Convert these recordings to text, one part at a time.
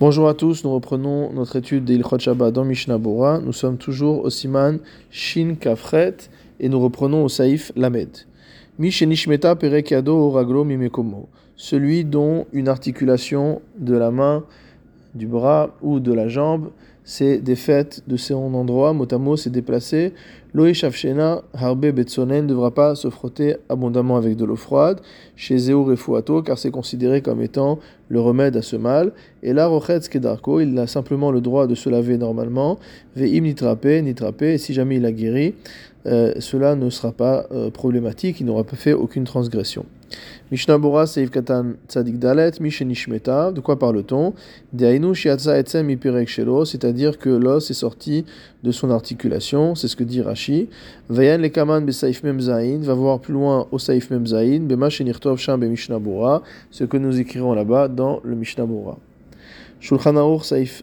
Bonjour à tous, nous reprenons notre étude d'Ilchot Shabbat dans Mishnah Bora. Nous sommes toujours au Siman Shin Kafret et nous reprenons au Saïf Lamed. Mishenishmeta Perekiado Raglo Mimekomo. Celui dont une articulation de la main, du bras ou de la jambe s'est défaite de son endroit, motamo s'est déplacé. Loé Shavshena Harbe Betsonen ne devra pas se frotter abondamment avec de l'eau froide chez Zéou Refuato car c'est considéré comme étant le remède à ce mal. Et là, Rochetz Kedarko, il a simplement le droit de se laver normalement. Ve'im et si jamais il a guéri, euh, cela ne sera pas euh, problématique, il n'aura pas fait aucune transgression. Mishnah Bora Seif Katan Tzadik Dalet, Mishenishmeta, de quoi parle-t-on? Deainu Shiatza Etzem Ipirek Shelo, c'est-à-dire que l'os est sorti de son articulation, c'est ce que dit Rashi. Vayan Lekaman Besaif va voir plus loin au Saif Memzain, Bema Shenirtov ce que nous écrirons là-bas dans le Mishnah Bora. Shulchan Aruch Saif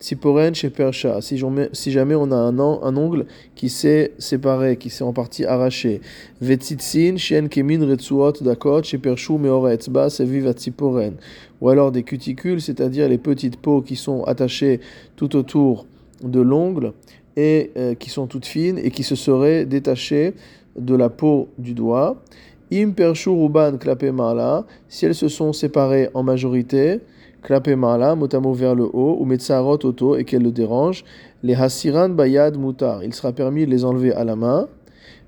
Tziporen si, jamais on a un, ongle qui s'est séparé, qui s'est en partie arraché. Vetzitsin, Shien Kemin Retsuot Dakot, Meoretzba, Tziporen. Ou alors des cuticules, c'est-à-dire les petites peaux qui sont attachées tout autour de l'ongle et euh, qui sont toutes fines et qui se seraient détachées de la peau du doigt. Im Pershu Ruban Klape Mala, si elles se sont séparées en majorité, Klape Mala, motamo vers le haut, ou Metzarot Oto, et qu'elle le dérange, les Hasiran Bayad Mutar, il sera permis de les enlever à la main.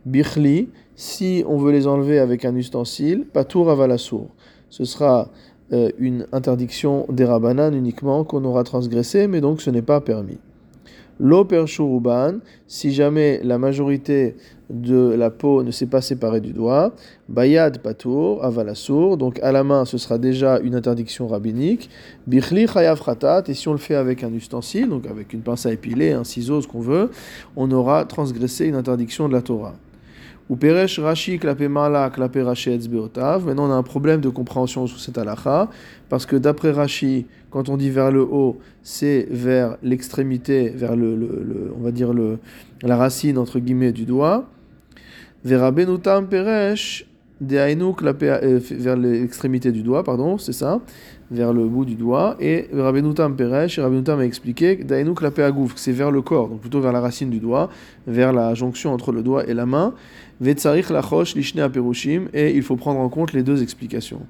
Bichli, si on veut les enlever avec un ustensile, Patour Avalassour. Ce sera euh, une interdiction des Rabanan uniquement qu'on aura transgressé, mais donc ce n'est pas permis. L'opershuruban, si jamais la majorité de la peau ne s'est pas séparée du doigt, bayad patour, avalassour, donc à la main ce sera déjà une interdiction rabbinique, bichli chayav khatat, et si on le fait avec un ustensile, donc avec une pince à épiler, un ciseau, ce qu'on veut, on aura transgressé une interdiction de la Torah. Ou peresh rashi klapé mala klapé rashi etzbeotav. Maintenant, on a un problème de compréhension sous cette halakha, parce que d'après Rashi, quand on dit vers le haut, c'est vers l'extrémité, vers le, le, on va dire le, la racine entre guillemets du doigt. Peresh euh, vers l'extrémité du doigt, pardon, c'est ça, vers le bout du doigt. Et Rabbenutam Peresh, Rabbenutam a expliqué Dainu Klapé Agouf, c'est vers le corps, donc plutôt vers la racine du doigt, vers la jonction entre le doigt et la main. Vetsarich Lachosh Lishne Aperushim, et il faut prendre en compte les deux explications.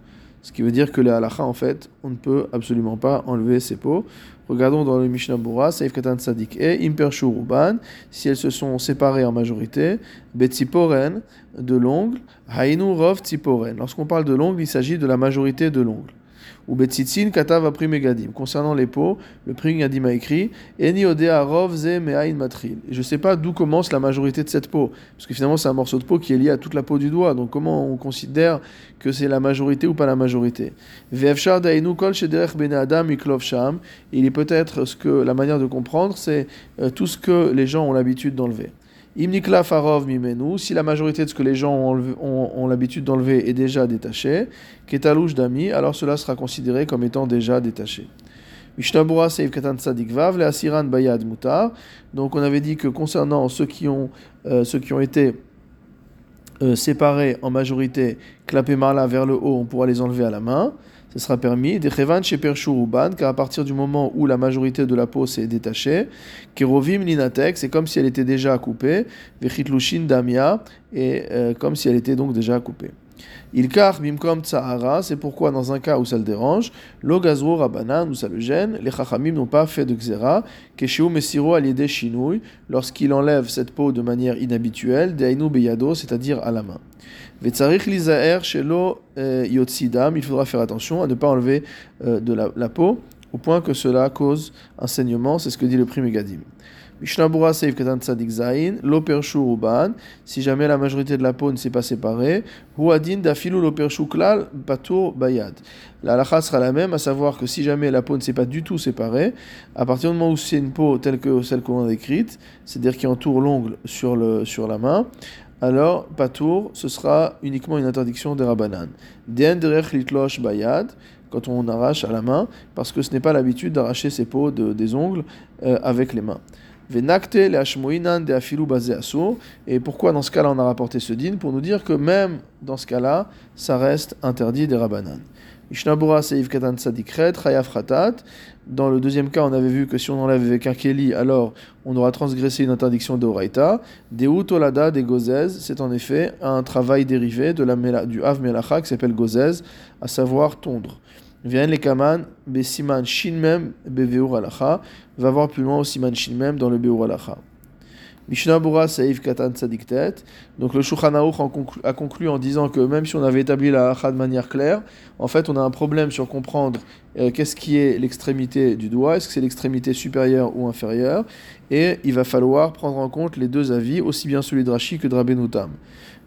Ce qui veut dire que les halakha, en fait, on ne peut absolument pas enlever ces peaux. Regardons dans le Mishnah Bura, Saif Katan Tzadik et Impershu Ruban, si elles se sont séparées en majorité, Betziporen, de l'ongle, Hainu Rov Tziporen. Lorsqu'on parle de l'ongle, il s'agit de la majorité de l'ongle ou Betzitzin Katav. Concernant les peaux, le Pri Megadim a écrit Eni Odea Rov Ze Matril. Je ne sais pas d'où commence la majorité de cette peau, parce que finalement c'est un morceau de peau qui est lié à toute la peau du doigt. Donc comment on considère que c'est la majorité ou pas la majorité? Ve'efshar Dainu Kol Ben Sham. Il est peut-être ce que la manière de comprendre, c'est euh, tout ce que les gens ont l'habitude d'enlever. Imnikla farov mimenu, si la majorité de ce que les gens ont, l'habitude d'enlever est déjà détaché, ketalouch dami, alors cela sera considéré comme étant déjà détaché. Mishnabura seiv katan le asiran bayad mutar. Donc on avait dit que concernant ceux qui ont, euh, été euh, séparés en majorité, clapé marla vers le haut, on pourra les enlever à la main ce sera permis. Des chevan chez Pershuruban, car à partir du moment où la majorité de la peau s'est détachée, Kerovim linatek, c'est comme si elle était déjà coupée, Vechitlushin damia, et euh, comme si elle était donc déjà coupée. Ilkar bimkom tsahara, c'est pourquoi dans un cas où ça le dérange, l'ogazro rabanan, où ça le gêne, les chachamim n'ont pas fait de xéra, keshiu mesiro aliede shinouy, lorsqu'il enlève cette peau de manière inhabituelle, deinu beyado, c'est-à-dire à la main. Vetzarich lizaer shelo euh, yotzidam, il faudra faire attention à ne pas enlever euh, de la, la, peau, au point que cela cause un saignement, c'est ce que dit le prix Megadim. Mishnabura Seif Katan Tzadik Zain, Lopershu Ruban, si jamais la majorité de la peau ne s'est pas séparée, Huadin Dafilu Lopershu Klal Patur Bayad. La halakha sera la même, à savoir que si jamais la peau ne s'est pas du tout séparée, à partir du moment où c'est une peau telle que celle qu'on a décrite, c'est-à-dire qui entoure l'ongle sur, le, sur la main, alors Patour, ce sera uniquement une interdiction des Rabanan. Derech Litlosh Bayad, quand on arrache à la main, parce que ce n'est pas l'habitude d'arracher ses peaux de, des ongles euh, avec les mains. Et pourquoi dans ce cas-là on a rapporté ce din? Pour nous dire que même dans ce cas-là, ça reste interdit des rabanan. Dans le deuxième cas, on avait vu que si on enlève avec un Keli, alors on aura transgressé une interdiction de Oraita. Deut Olada des Gozez, c'est en effet un travail dérivé de la, du Av Melacha qui s'appelle Gozez, à savoir tondre. Vient les Kaman, Besiman Shinmem, Beveur Alacha, va voir plus loin au Siman Shinmem dans le Beur Alacha. Mishnah Bura Saïf Katan Tzadiktet. Donc le Shulchan a conclu en disant que même si on avait établi la halakha de manière claire, en fait on a un problème sur comprendre euh, qu'est-ce qui est l'extrémité du doigt, est-ce que c'est l'extrémité supérieure ou inférieure, et il va falloir prendre en compte les deux avis, aussi bien celui de Rashi que de Rabbenutam.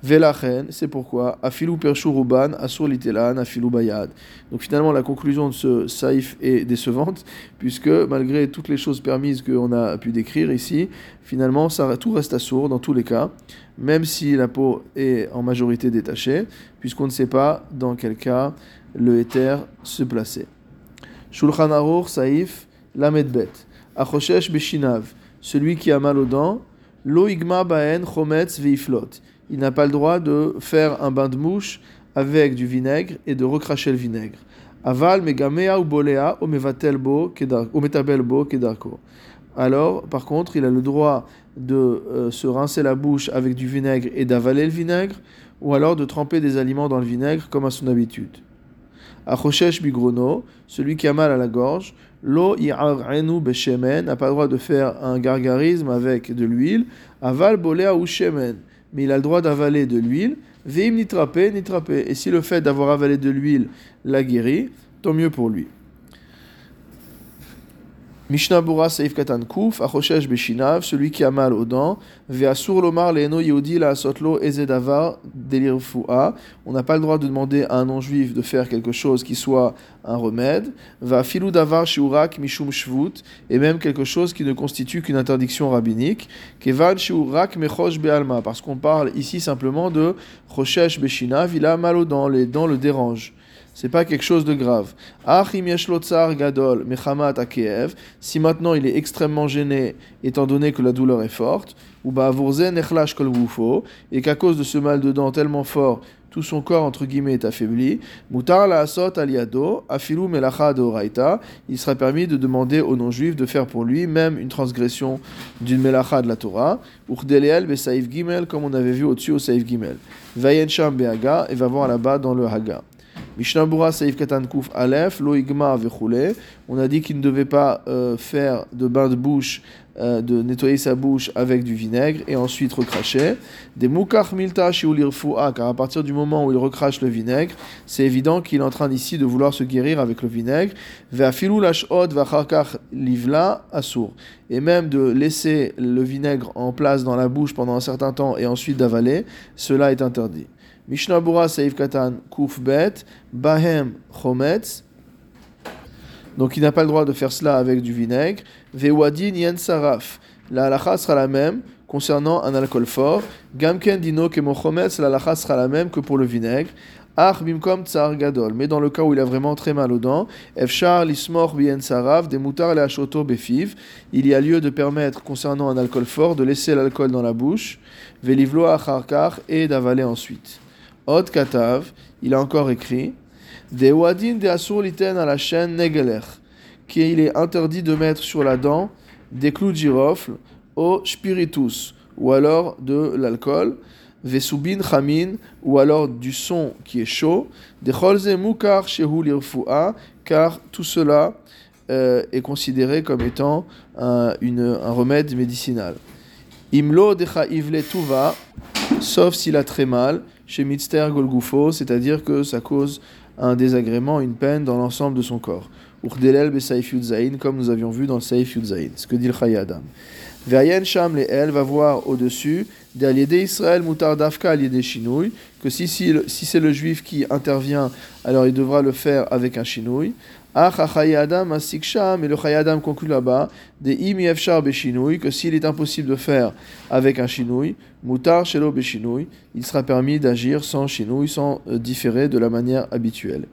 Velachen, c'est pourquoi? Afilou Pershu Ruban, Asur Litelan, Afilou Bayad. Donc finalement, la conclusion de ce saïf est décevante, puisque malgré toutes les choses permises qu'on a pu décrire ici, finalement, tout reste assourd dans tous les cas, même si la peau est en majorité détachée, puisqu'on ne sait pas dans quel cas le éther se plaçait. Shulchan saïf, Lamedbet. Achoshesh Beshinav, celui qui a mal aux dents, Lo Igma Baen Chometz Veiflot il n'a pas le droit de faire un bain de mouche avec du vinaigre et de recracher le vinaigre. Aval megamea ou bolea o metabelbo kedarko. Alors, par contre, il a le droit de euh, se rincer la bouche avec du vinaigre et d'avaler le vinaigre, ou alors de tremper des aliments dans le vinaigre comme à son habitude. Achoshesh bigrono, celui qui a mal à la gorge, lo i'arenu beshemen, n'a pas le droit de faire un gargarisme avec de l'huile. Aval bolea ou shemen mais il a le droit d'avaler de l'huile. Veim nitrapé, nitrapé. Et si le fait d'avoir avalé de l'huile l'a guéri, tant mieux pour lui. Mishnah Bura Saif Katan Kuf, Achoshesh Beshinav, celui qui a mal aux dents, Veasur Lomar Leno Yehudi La Sotlo Ezedavar Delirfua. On n'a pas le droit de demander à un non-juif de faire quelque chose qui soit un remède. Va Filou Davar Shiurak Mishum Shvut, et même quelque chose qui ne constitue qu'une interdiction rabbinique. Kevan Shiurak Mechosh Bealma, parce qu'on parle ici simplement de Choshesh Beshinav, il a mal aux dents, les dents le dérangent c'est pas quelque chose de grave. gadol si maintenant il est extrêmement gêné, étant donné que la douleur est forte, ou et qu'à cause de ce mal de dents tellement fort, tout son corps entre guillemets est affaibli, mutar la asot aliado, afilu melacha de il sera permis de demander aux non-juifs de faire pour lui même une transgression d'une melacha de la Torah, uchdeleel be saif gimel, comme on avait vu au-dessus au saif gimel. Vayen sham behaga, et va voir là-bas dans le haga. Mishnabura Saif Katan Kuf Aleph, Loigma Vechule. On a dit qu'il ne devait pas euh, faire de bain de bouche, euh, de nettoyer sa bouche avec du vinaigre et ensuite recracher. Des Mukach Milta Shiulirfua, car à partir du moment où il recrache le vinaigre, c'est évident qu'il est en train ici de vouloir se guérir avec le vinaigre. Veafilu Lashod Vacharkach Livla Asur. Et même de laisser le vinaigre en place dans la bouche pendant un certain temps et ensuite d'avaler, cela est interdit. Mishnah Bura Saif Katan Kuf Bet, Bahem Chometz. Donc il n'a pas le droit de faire cela avec du vinaigre. Vewadin Yen Saraf. La halacha sera la même concernant un alcool fort. Gamken Dino Kemo Chometz, la halacha sera la même que pour le vinaigre. Ach bimkom tsar gadol. Mais dans le cas où il a vraiment très mal aux dents, efshar lismor bien saraf, des moutards le befiv, il y a lieu de permettre, concernant un alcool fort, de laisser l'alcool dans la bouche, velivlo acharkar, et d'avaler ensuite. Od Katav, il a encore écrit De Wadin de Asur Liten à la chaîne Negeler, qu'il est interdit de mettre sur la dent des clous de girofle au spiritus, ou alors de l'alcool, Vesubin Chamin, ou alors du son qui est chaud, de Cholze Mukar Shehu car tout cela euh, est considéré comme étant un, remède médicinal. Imlo Ivle Tuva, sauf s'il a très mal, chez Mitzter Golgufo, c'est-à-dire que ça cause un désagrément, une peine dans l'ensemble de son corps. Urdelel Besaif Yudzaïn, comme nous avions vu dans le Saif Yudzaïn, ce que dit le Chayadam. Veyen Sham le El va voir au-dessus, d'Aliédé Israël Mutar Dafka Shinouï, que si, c'est le juif qui intervient, alors il devra le faire avec un Shinouï. Mais le Chayadam conclut là-bas, des im yefshar beshinouy, que s'il est impossible de faire avec un chinouille, mutar shelo beshinouy, il sera permis d'agir sans chinouille, sans euh, différer de la manière habituelle.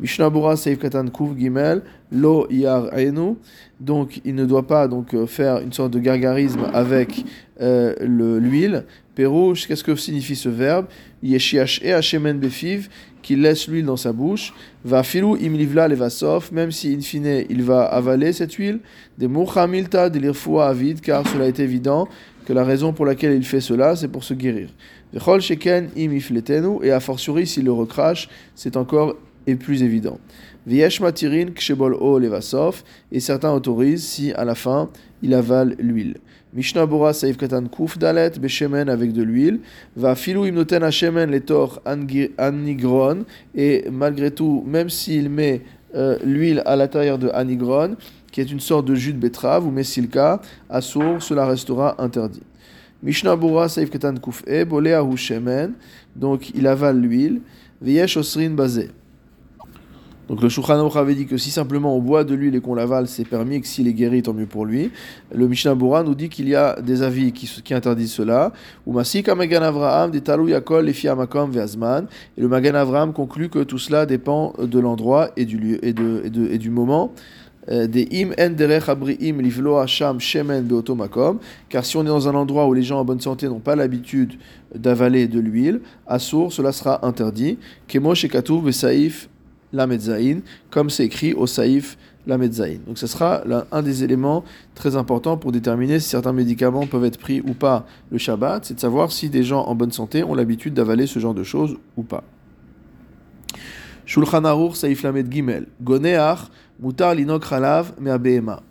Mishnabura Seif Katan Kuv Gimel, Lo Yar Enu. Donc, il ne doit pas donc, euh, faire une sorte de gargarisme avec euh, l'huile. Perouche, qu'est-ce que signifie ce verbe? Yeshiach e Hashemen Befiv, qu'il laisse l'huile dans sa bouche. Va filou imlivla levasof, même si in fine il va avaler cette huile. Des milta de l'irfoua avid, car cela est évident que la raison pour laquelle il fait cela, c'est pour se guérir. Vechol sheken imifletenu, et a fortiori s'il le recrache, c'est encore et plus évident. Matirin kshebol o levasof, et certains autorisent si à la fin il avale l'huile. Mishnah Bora Saif Katan Kuf Dalet Beshemen avec de l'huile. Va filou imnoten Hashemen letor anigron. Et malgré tout, même s'il met euh, l'huile à l'intérieur de anigron, qui est une sorte de jus de betterave ou messilka, assour, cela restera interdit. Mishnah Bora Saif Katan Kuf E Boleahu Shemen. Donc il avale l'huile. Viesh Osrin Bazé. Donc le Shulchan avait dit que si simplement on boit de l'huile et qu'on l'avale, c'est permis, et que s'il est guéri, tant mieux pour lui. Le Mishnah Bora nous dit qu'il y a des avis qui, interdisent cela. Ou Masika Magan Avraham, des. Et le Magan Avraham conclut que tout cela dépend de l'endroit et du lieu et, de, du moment. Euh, des im shemen car si on est dans un endroit où les gens en bonne santé n'ont pas l'habitude d'avaler de l'huile, à sourd, cela sera interdit. La comme c'est écrit au saïf la. Donc ce sera un des éléments très importants pour déterminer si certains médicaments peuvent être pris ou pas le Shabbat, c'est de savoir si des gens en bonne santé ont l'habitude d'avaler ce genre de choses ou pas. Shulchan Aruch Saïf Lamed Gimel. Goneach Mutar Linok Me'abehema.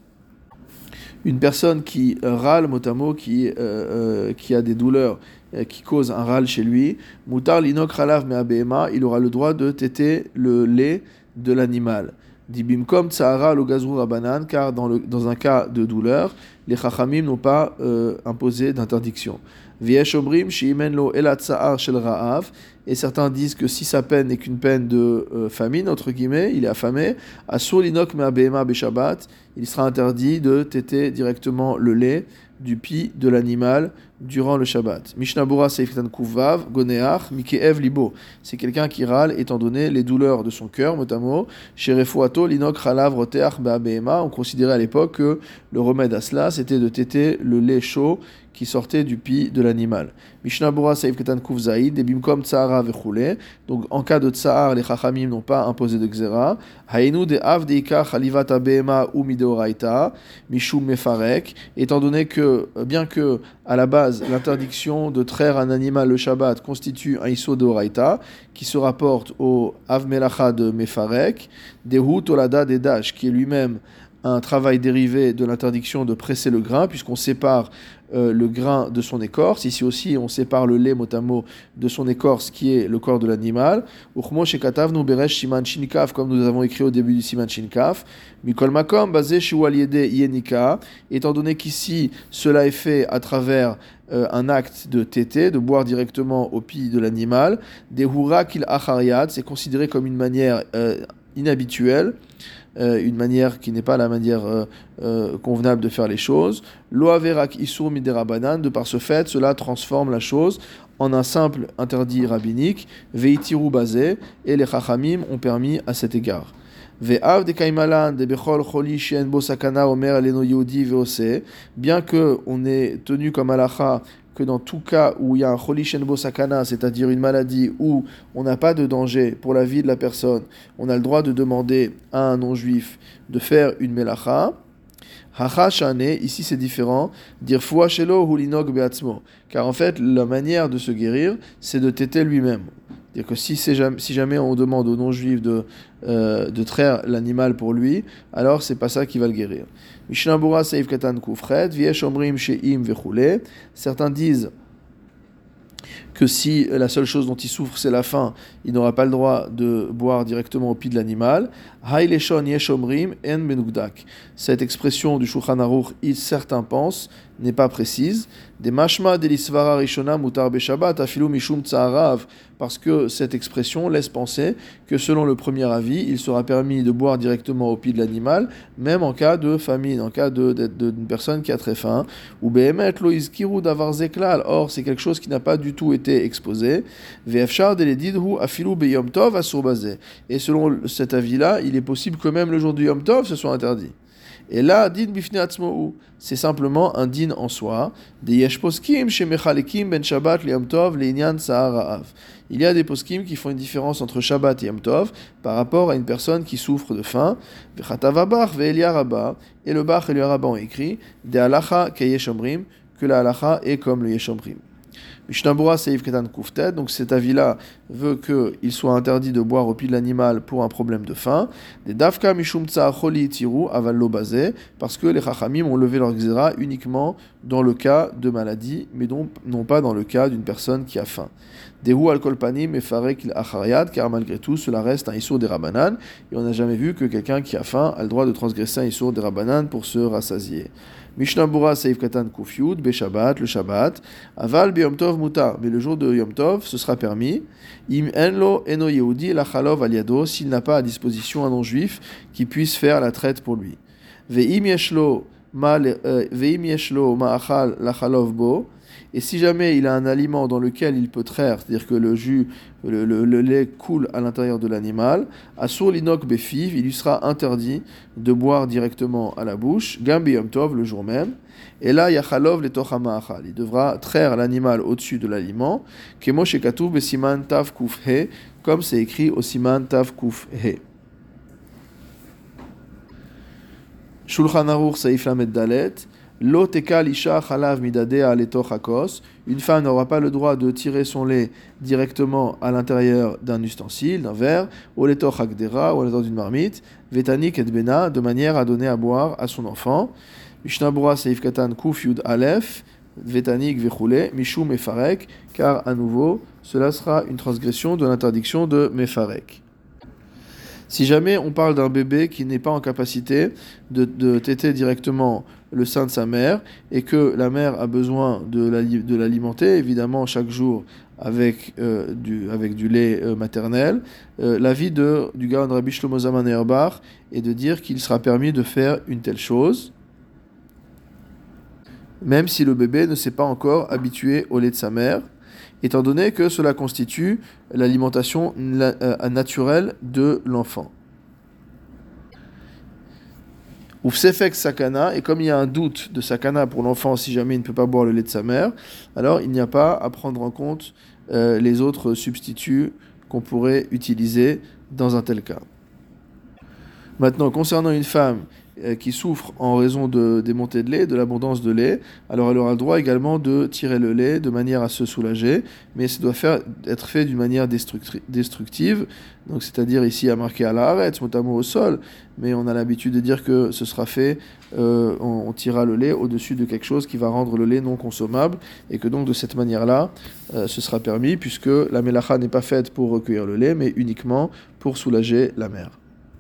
Une personne qui râle mot qui, euh, euh, qui a des douleurs qui cause un râle chez lui, mutar linok khalav me'abema, il aura le droit de téter le lait de l'animal. Dibimkom tsahara lo rabanan, car dans, le, dans un cas de douleur, les chachamim n'ont pas euh, imposé d'interdiction. Viesh omrim shiimen lo elat shel ra'av, et certains disent que si sa peine n'est qu'une peine de euh, famine, entre guillemets, il est affamé, asur linok me'abema beshabbat, il sera interdit de téter directement le lait du pis de l'animal durant le Shabbat. Mishnabura Seiftan Kuvav, Goneach, Mikeev Libo. C'est quelqu'un qui râle étant donné les douleurs de son cœur, notamment. Sherefuato, Linok, Ralav, Roteach, On considérait à l'époque que le remède à cela, c'était de téter le lait chaud qui sortait du pis de l'animal. Mishnabura Saif Ketan Zaïd, et Bimkom Tsahara Vechule. Donc en cas de Tsahar, les Chachamim n'ont pas imposé de Xera. Hainu de Av Deika Chalivata Behema ou Mideoraita, Mishum Mefarek. Étant donné que, bien que à la base, l'interdiction de traire un animal le Shabbat constitue un Iso de qui se rapporte au Av Melacha de Mefarek, Dehu Tolada Dedash, qui est lui-même un travail dérivé de l'interdiction de presser le grain, puisqu'on sépare euh, le grain de son écorce. Ici aussi, on sépare le lait mot de son écorce, qui est le corps de l'animal. Comme nous avons écrit au début du siman shinkaf. Mikol makom. Étant donné qu'ici, cela est fait à travers euh, un acte de tété, de boire directement au pied de l'animal. Des kil achariat, c'est considéré comme une manière euh, inhabituelle. Euh, une manière qui n'est pas la manière euh, euh, convenable de faire les choses. Loaverak isur miderabanan, de par ce fait, cela transforme la chose en un simple interdit rabbinique, veitiru bazé, et les chachamim ont permis à cet égard. Bien que on est tenu comme alacha dans tout cas où il y a un cholishenbo sakana, c'est-à-dire une maladie où on n'a pas de danger pour la vie de la personne, on a le droit de demander à un non-juif de faire une melacha. ici c'est différent, dire shelo hulinog beatzmo. Car en fait, la manière de se guérir, c'est de téter lui-même. C'est-à-dire que si, jamais, on demande aux non-juifs de, euh, traire l'animal pour lui, alors c'est pas ça qui va le guérir. Certains disent que si la seule chose dont il souffre c'est la faim, il n'aura pas le droit de boire directement au pied de l'animal. Haileshon Yeshomrim En Benugdak. Cette expression du Shulchan Aruch, certains pensent n'est pas précise. Des mashma delisvara rishona mutar beshabbat afilu mishum tsaharav, parce que cette expression laisse penser que selon le premier avis, il sera permis de boire directement au pied de l'animal, même en cas de famine, en cas d'une personne qui a très faim. Ou behemet lo izkiru davar zeklal, or c'est quelque chose qui n'a pas du tout été exposé. Vefshar deledidhu afilu beyom tov. Et selon cet avis-là, il est possible que même le jour du yom tov, soit interdit. Et là, din bifne c'est simplement un din en soi. Des yesh poskim ben shabbat tov Il y a des poskim qui font une différence entre shabbat et yom tov par rapport à une personne qui souffre de faim. Vechatavabach ve'eliarabah. Et le bach et le ont écrit de halacha ke que la halacha est comme le yeshomrim. Mishnabura Seif Ketan Kuftet, donc cet avis-là veut qu'il soit interdit de boire au pied de l'animal pour un problème de faim. Des Dafka Mishum Choli parce que les Chachamim ont levé leur xéra uniquement dans le cas de maladie, mais non pas dans le cas d'une personne qui a faim. Dehu al kolpanim et farek achariad, car malgré tout, cela reste un issour des rabanan, et on n'a jamais vu que quelqu'un qui a faim a le droit de transgresser un issour des rabanan pour se rassasier. Mishnabura Seif Katan Kufyud, Beshabbat, le Shabbat, Aval Yom Tov Muta, mais le jour de Yom Tov, ce sera permis. Im Enlo Eno Yehudi, Lachalov Aliado, s'il n'a pas à disposition un non-juif qui puisse faire la traite pour lui. Ve'im Yeshlo euh, Ma'achal Lachalov Bo, et si jamais il a un aliment dans lequel il peut traire, c'est-à-dire que le jus, le, lait coule à l'intérieur de l'animal, Asur l'inok befiv, il lui sera interdit de boire directement à la bouche, gambi tov, le jour même. Et là, yachalov le il devra traire l'animal au-dessus de l'aliment, kemo shekatuv besiman tav kuf he, comme c'est écrit au siman tav kuf he. Shulchan Saif Lamed Dalet, une femme n'aura pas le droit de tirer son lait directement à l'intérieur d'un ustensile, d'un verre, ou akdera, ou à l'intérieur d'une marmite, vetanik et bena, de manière à donner à boire à son enfant. Mishnabura seif katan kuf yud alef, vetanik vechule, mishum mefarek, car à nouveau, cela sera une transgression de l'interdiction de mefarek. Si jamais on parle d'un bébé qui n'est pas en capacité de, de téter directement le sein de sa mère et que la mère a besoin de l'alimenter, évidemment, chaque jour avec, euh, du, lait euh, maternel, euh, l'avis du Gaon Rabbi Shlomo Zaman est de dire qu'il sera permis de faire une telle chose, même si le bébé ne s'est pas encore habitué au lait de sa mère, étant donné que cela constitue l'alimentation naturelle de l'enfant. Ou sefek sakana, et comme il y a un doute de sakana pour l'enfant si jamais il ne peut pas boire le lait de sa mère, alors il n'y a pas à prendre en compte euh, les autres substituts qu'on pourrait utiliser dans un tel cas. Maintenant, concernant une femme qui souffre en raison de, des montées de lait, de l'abondance de lait, alors elle aura le droit également de tirer le lait de manière à se soulager, mais ça doit faire, être fait d'une manière destructive, donc c'est-à-dire ici à marquer à l'arrêt, notamment au sol, mais on a l'habitude de dire que ce sera fait, euh, on, tirera le lait au-dessus de quelque chose qui va rendre le lait non consommable, et que donc de cette manière-là, euh, ce sera permis, puisque la mélacha n'est pas faite pour recueillir le lait, mais uniquement pour soulager la mère.